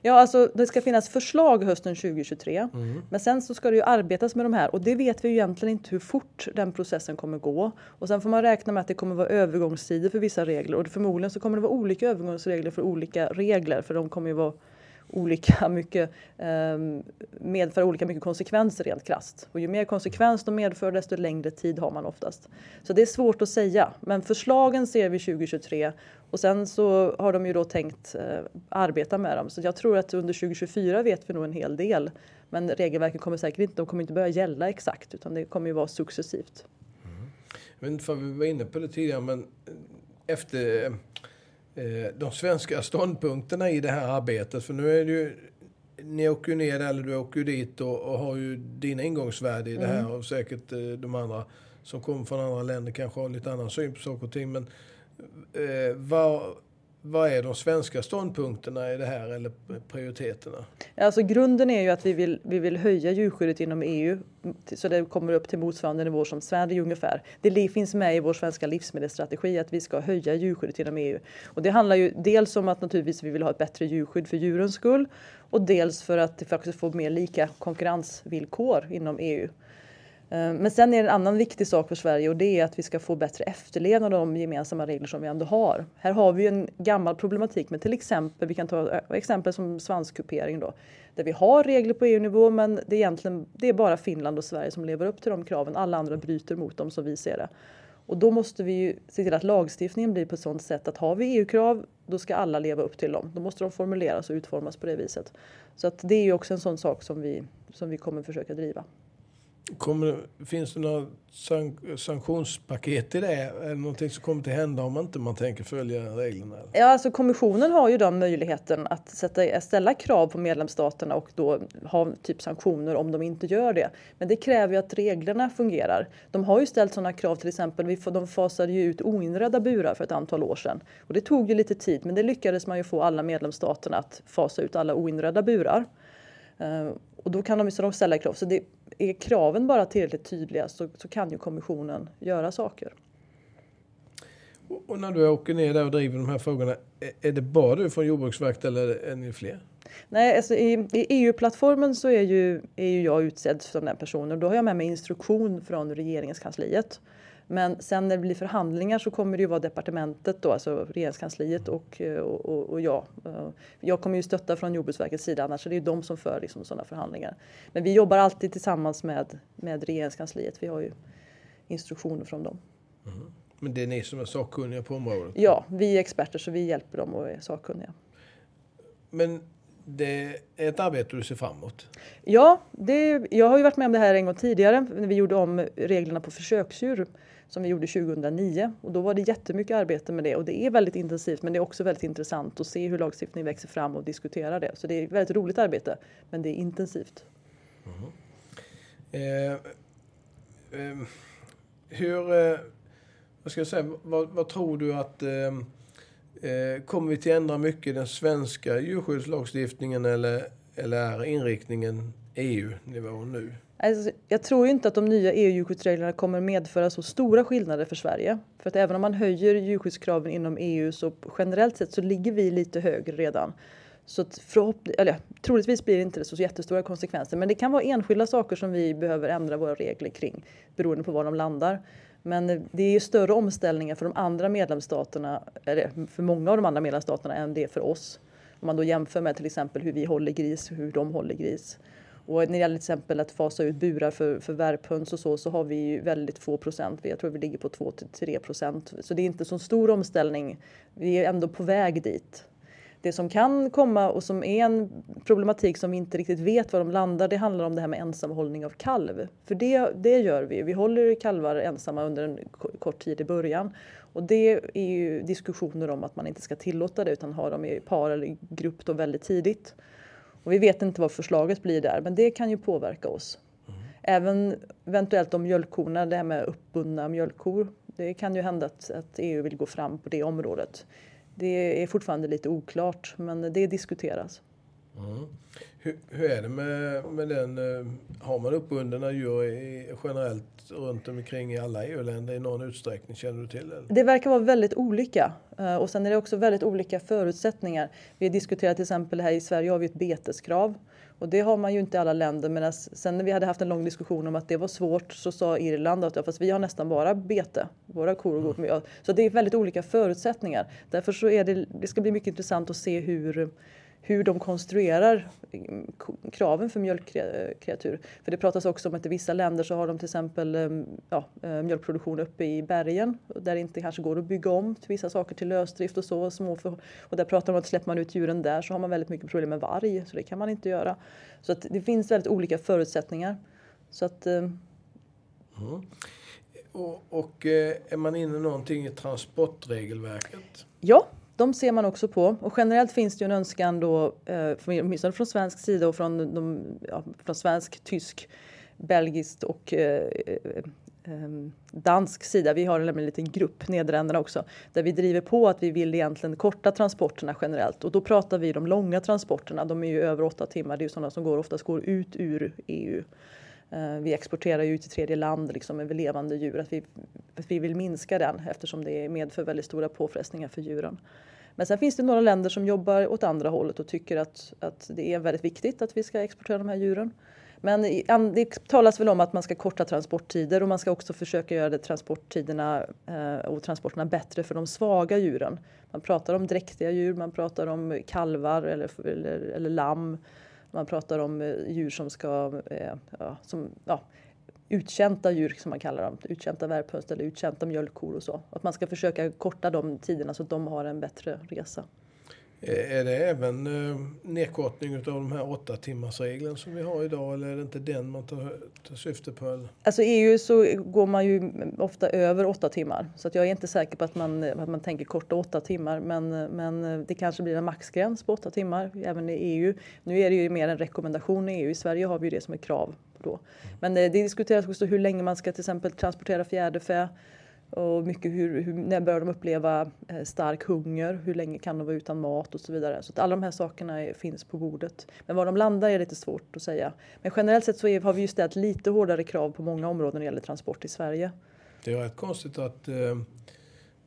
Ja, alltså det ska finnas förslag hösten 2023. Mm. Men sen så ska det ju arbetas med de här och det vet vi ju egentligen inte hur fort den processen kommer gå. Och sen får man räkna med att det kommer vara övergångstider för vissa regler och förmodligen så kommer det vara olika övergångsregler för olika regler för de kommer ju vara olika mycket, eh, medför olika mycket konsekvenser rent krasst. Och ju mer konsekvens de medför desto längre tid har man oftast. Så det är svårt att säga. Men förslagen ser vi 2023 och sen så har de ju då tänkt eh, arbeta med dem. Så jag tror att under 2024 vet vi nog en hel del. Men regelverken kommer säkert inte, de kommer inte börja gälla exakt utan det kommer ju vara successivt. Mm. Jag vet inte för vi var inne på det tidigare men efter Eh, de svenska ståndpunkterna i det här arbetet. För nu är det ju, ni åker ju ner eller du åker ju dit och, och har ju dina ingångsvärden i det här mm. och säkert eh, de andra som kommer från andra länder kanske har lite annan syn på saker och ting. Men eh, vad, vad är de svenska ståndpunkterna i det här eller prioriteterna? Alltså grunden är ju att vi vill, vi vill höja djurskyddet inom EU så det kommer upp till motsvarande nivå som Sverige ungefär. Det finns med i vår svenska livsmedelsstrategi att vi ska höja djurskyddet inom EU. Och det handlar ju dels om att naturligtvis vi vill ha ett bättre djurskydd för djurens skull och dels för att det faktiskt får mer lika konkurrensvillkor inom EU. Eh, men sen är det en annan viktig sak för Sverige och det är att vi ska få bättre efterlevnad av de gemensamma regler som vi ändå har. Här har vi en gammal problematik med till exempel, vi kan ta exempel som svanskupering då, där vi har regler på EU-nivå men det är egentligen det är bara Finland och Sverige som lever upp till de kraven. Alla andra bryter mot dem som vi ser det. Och då måste vi ju se till att lagstiftningen blir på ett sådant sätt att har vi EU-krav då ska alla leva upp till dem. Då måste de formuleras och utformas på det viset. Så att det är ju också en sån sak som vi, som vi kommer försöka driva. Kommer, finns det några sank sanktionspaket i det? Är det någonting som kommer att hända om inte man tänker följa reglerna? Ja, alltså kommissionen har ju den möjligheten att sätta, ställa krav på medlemsstaterna och då ha typ sanktioner om de inte gör det. Men det kräver ju att reglerna fungerar. De har ju ställt sådana krav, till exempel, vi, de fasade ju ut oinredda burar för ett antal år sedan. Och det tog ju lite tid, men det lyckades man ju få alla medlemsstaterna att fasa ut alla oinredda burar. Uh, och då kan de ju ställa krav. Så det, är kraven bara tillräckligt tydliga så, så kan ju kommissionen göra saker. Och när du åker ner där och driver de här frågorna, är det bara du från Jordbruksverket eller är ni fler? Nej, alltså i, i EU-plattformen så är ju, är ju jag utsedd som den personen. Då har jag med mig instruktion från regeringskansliet. Men sen när det blir förhandlingar så kommer det ju vara departementet då, alltså regeringskansliet och, och, och, och jag. Jag kommer ju stötta från Jordbruksverkets sida annars är det ju de som för liksom sådana förhandlingar. Men vi jobbar alltid tillsammans med, med regeringskansliet. Vi har ju instruktioner från dem. Mm. Men det är ni som är sakkunniga på området? Ja, vi är experter så vi hjälper dem och är sakkunniga. Men det är ett arbete du ser fram emot? Ja, det, jag har ju varit med om det här en gång tidigare när vi gjorde om reglerna på försöksdjur som vi gjorde 2009 och då var det jättemycket arbete med det och det är väldigt intensivt men det är också väldigt intressant att se hur lagstiftningen växer fram och diskutera det. Så det är ett väldigt roligt arbete men det är intensivt. Mm. Eh, eh, hur, eh, vad ska jag säga, vad, vad tror du att eh, eh, kommer vi till att ändra mycket i den svenska djurskyddslagstiftningen eller, eller är inriktningen EU-nivå nu? Alltså, jag tror inte att de nya EU-djurskyddsreglerna kommer medföra så stora skillnader för Sverige. För att även om man höjer djurskyddskraven inom EU så generellt sett så ligger vi lite högre redan. Så att eller, troligtvis blir det inte så jättestora konsekvenser men det kan vara enskilda saker som vi behöver ändra våra regler kring beroende på var de landar. Men eh, det är ju större omställningar för de andra medlemsstaterna, eller för många av de andra medlemsstaterna än det är för oss. Om man då jämför med till exempel hur vi håller gris och hur de håller gris. Och när det gäller till exempel att fasa ut burar för, för värphöns och så, så har vi ju väldigt få procent. Jag tror vi ligger på 2 till 3 procent. Så det är inte så stor omställning. Vi är ändå på väg dit. Det som kan komma och som är en problematik som vi inte riktigt vet var de landar, det handlar om det här med ensamhållning av kalv. För det, det gör vi. Vi håller kalvar ensamma under en kort tid i början. Och det är ju diskussioner om att man inte ska tillåta det utan ha dem i par eller grupp då väldigt tidigt. Och vi vet inte vad förslaget blir där, men det kan ju påverka oss. Mm. Även eventuellt om mjölkkorna, det här med uppbundna mjölkkor. Det kan ju hända att, att EU vill gå fram på det området. Det är fortfarande lite oklart, men det diskuteras. Mm. Hur, hur, är det med, med den, eh, har man uppbundna djur i, generellt runt omkring i alla EU-länder i någon utsträckning? Känner du till det? Det verkar vara väldigt olika eh, och sen är det också väldigt olika förutsättningar. Vi diskuterar till exempel här i Sverige har vi ett beteskrav och det har man ju inte i alla länder. Men sen när vi hade haft en lång diskussion om att det var svårt så sa Irland att fast vi har nästan bara bete, våra kor går med. Så det är väldigt olika förutsättningar. Därför så är det, det ska bli mycket intressant att se hur hur de konstruerar mm, kraven för mjölkkreatur. För det pratas också om att i vissa länder så har de till exempel mm, ja, eh, mjölkproduktion uppe i bergen där det inte kanske går att bygga om till vissa saker till lösdrift och så. Små för, och där pratar man om att släpper man ut djuren där så har man väldigt mycket problem med varg så det kan man inte göra. Så att det finns väldigt olika förutsättningar. Så att, eh, mm. Och, och eh, är man inne någonting i transportregelverket? Ja, de ser man också på och generellt finns det ju en önskan då, eh, åtminstone från svensk sida och från, de, ja, från svensk, tysk, belgisk och eh, eh, ehm, dansk sida. Vi har en liten grupp, Nederländerna också, där vi driver på att vi vill egentligen korta transporterna generellt och då pratar vi de långa transporterna. De är ju över åtta timmar. Det är ju sådana som går, oftast går ut ur EU. Eh, vi exporterar ju till tredje land liksom med levande djur. Att vi, att vi vill minska den eftersom det medför väldigt stora påfrestningar för djuren. Men sen finns det några länder som jobbar åt andra hållet och tycker att, att det är väldigt viktigt att vi ska exportera de här djuren. Men det talas väl om att man ska korta transporttider och man ska också försöka göra det transporttiderna eh, och transporterna bättre för de svaga djuren. Man pratar om dräktiga djur, man pratar om kalvar eller, eller, eller lamm man pratar om eh, djur som ska, eh, ja, som, ja, utkänta djur som man kallar dem, utkänta värphöns eller utkänta mjölkkor och så. Att man ska försöka korta de tiderna så att de har en bättre resa. Eh, är det även eh, nedkortning av de här åtta timmars regeln som vi har idag eller är det inte den man tar, tar syfte på? Alltså i EU så går man ju ofta över åtta timmar så att jag är inte säker på att man, att man tänker korta åtta timmar men, men eh, det kanske blir en maxgräns på åtta timmar även i EU. Nu är det ju mer en rekommendation i EU, i Sverige har vi det som ett krav då. Men det diskuteras också hur länge man ska till exempel transportera fjäderfä och mycket hur, hur, när börjar de uppleva eh, stark hunger? Hur länge kan de vara utan mat och så vidare. Så att alla de här sakerna finns på bordet. Men var de landar är lite svårt att säga. Men generellt sett så är, har vi ju ställt lite hårdare krav på många områden när det gäller transport i Sverige. Det är rätt konstigt att, eh,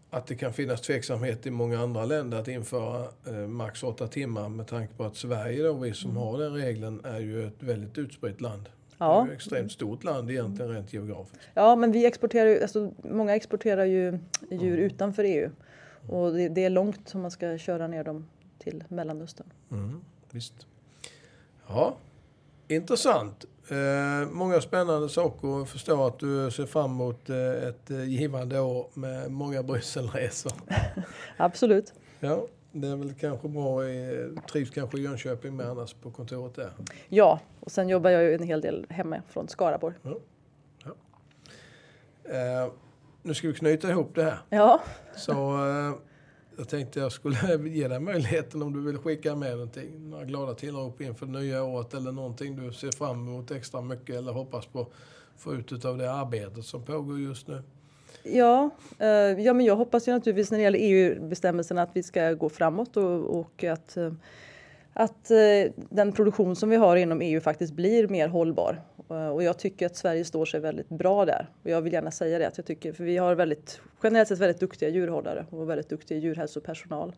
att det kan finnas tveksamhet i många andra länder att införa eh, max åtta timmar med tanke på att Sverige då, vi som mm. har den regeln, är ju ett väldigt utspritt land. Ja. Det är ett extremt stort land egentligen rent geografiskt. Ja, men vi exporterar ju, alltså, många exporterar ju djur mm. utanför EU. Och det, det, är långt om man ska köra ner dem till Mellanöstern. Mm, visst. Ja, intressant. Eh, många spännande saker. Jag förstår att du ser fram emot eh, ett eh, givande år med många Brysselresor. Absolut. Ja. Det är väl kanske bra, trivs kanske i Jönköping med annars på kontoret där? Ja, och sen jobbar jag ju en hel del hemma från Skaraborg. Ja. ja. Eh, nu ska vi knyta ihop det här. Ja. Så eh, jag tänkte jag skulle ge dig möjligheten om du vill skicka med någonting. Några glada tillrop inför nya året eller någonting du ser fram emot extra mycket eller hoppas på få ut av det arbetet som pågår just nu. Ja, eh, ja men jag hoppas ju naturligtvis när det gäller EU-bestämmelserna att vi ska gå framåt och, och att, eh, att eh, den produktion som vi har inom EU faktiskt blir mer hållbar. Eh, och jag tycker att Sverige står sig väldigt bra där. Och jag vill gärna säga det, att jag tycker, för vi har väldigt, generellt sett väldigt duktiga djurhållare och väldigt duktig djurhälsopersonal.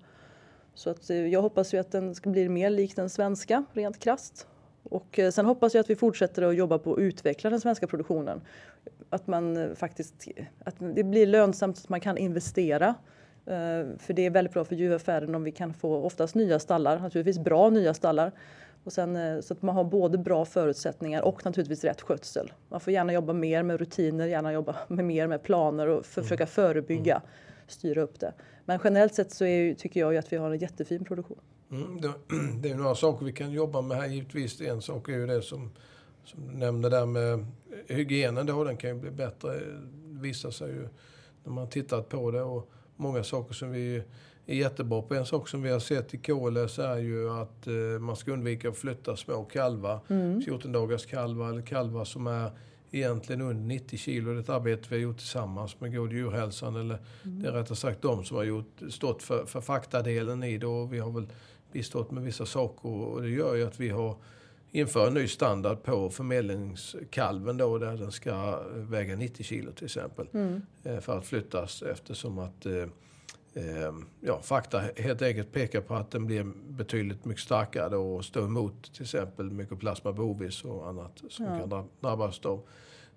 Så att eh, jag hoppas ju att den ska bli mer lik den svenska, rent krast. Och sen hoppas jag att vi fortsätter att jobba på att utveckla den svenska produktionen att man eh, faktiskt att det blir lönsamt att man kan investera. Eh, för det är väldigt bra för djuraffären om vi kan få oftast nya stallar, naturligtvis bra nya stallar. Och sen, eh, så att man har både bra förutsättningar och naturligtvis rätt skötsel. Man får gärna jobba mer med rutiner, gärna jobba med mer med planer och för, mm. försöka förebygga, mm. styra upp det. Men generellt sett så är, tycker jag att vi har en jättefin produktion. Mm, det, det, är några saker vi kan jobba med här givetvis. En sak är ju det som som du nämnde där med hygienen då, den kan ju bli bättre. Det visar sig ju när man tittat på det. Och många saker som vi är jättebra på. En sak som vi har sett i KLS är ju att eh, man ska undvika att flytta små kalvar. Mm. 14 dagars kalvar eller kalvar som är egentligen under 90 kilo. Det är ett arbete vi har gjort tillsammans med God djurhälsan. Eller mm. det är rättare sagt de som har gjort, stått för, för faktadelen i det. Och vi har väl bistått med vissa saker och det gör ju att vi har infört en ny standard på förmedlingskalven då där den ska väga 90 kilo till exempel. Mm. Eh, för att flyttas eftersom att eh, eh, ja, fakta helt enkelt pekar på att den blir betydligt mycket starkare och står emot till exempel mycoplasma bovis och annat som ja. kan drabbas då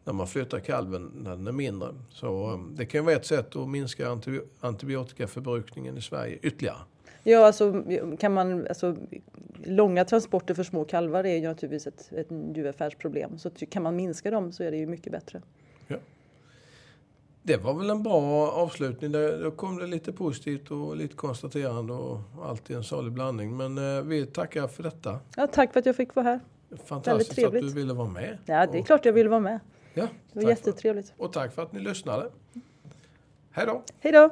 när man flyttar kalven när den är mindre. Så det kan vara ett sätt att minska antibiotikaförbrukningen i Sverige ytterligare. Ja, alltså kan man, alltså, långa transporter för små kalvar är ju naturligtvis ett, ett djurvälfärdsproblem. Så kan man minska dem så är det ju mycket bättre. Ja. Det var väl en bra avslutning. Då kom det lite positivt och lite konstaterande och alltid en salig blandning. Men eh, vi tackar för detta. Ja, tack för att jag fick vara här. Fantastiskt att du ville vara med. Ja, det är klart jag ville vara med. Ja, det var jättetrevligt. För, och tack för att ni lyssnade. Hej då! Hej då!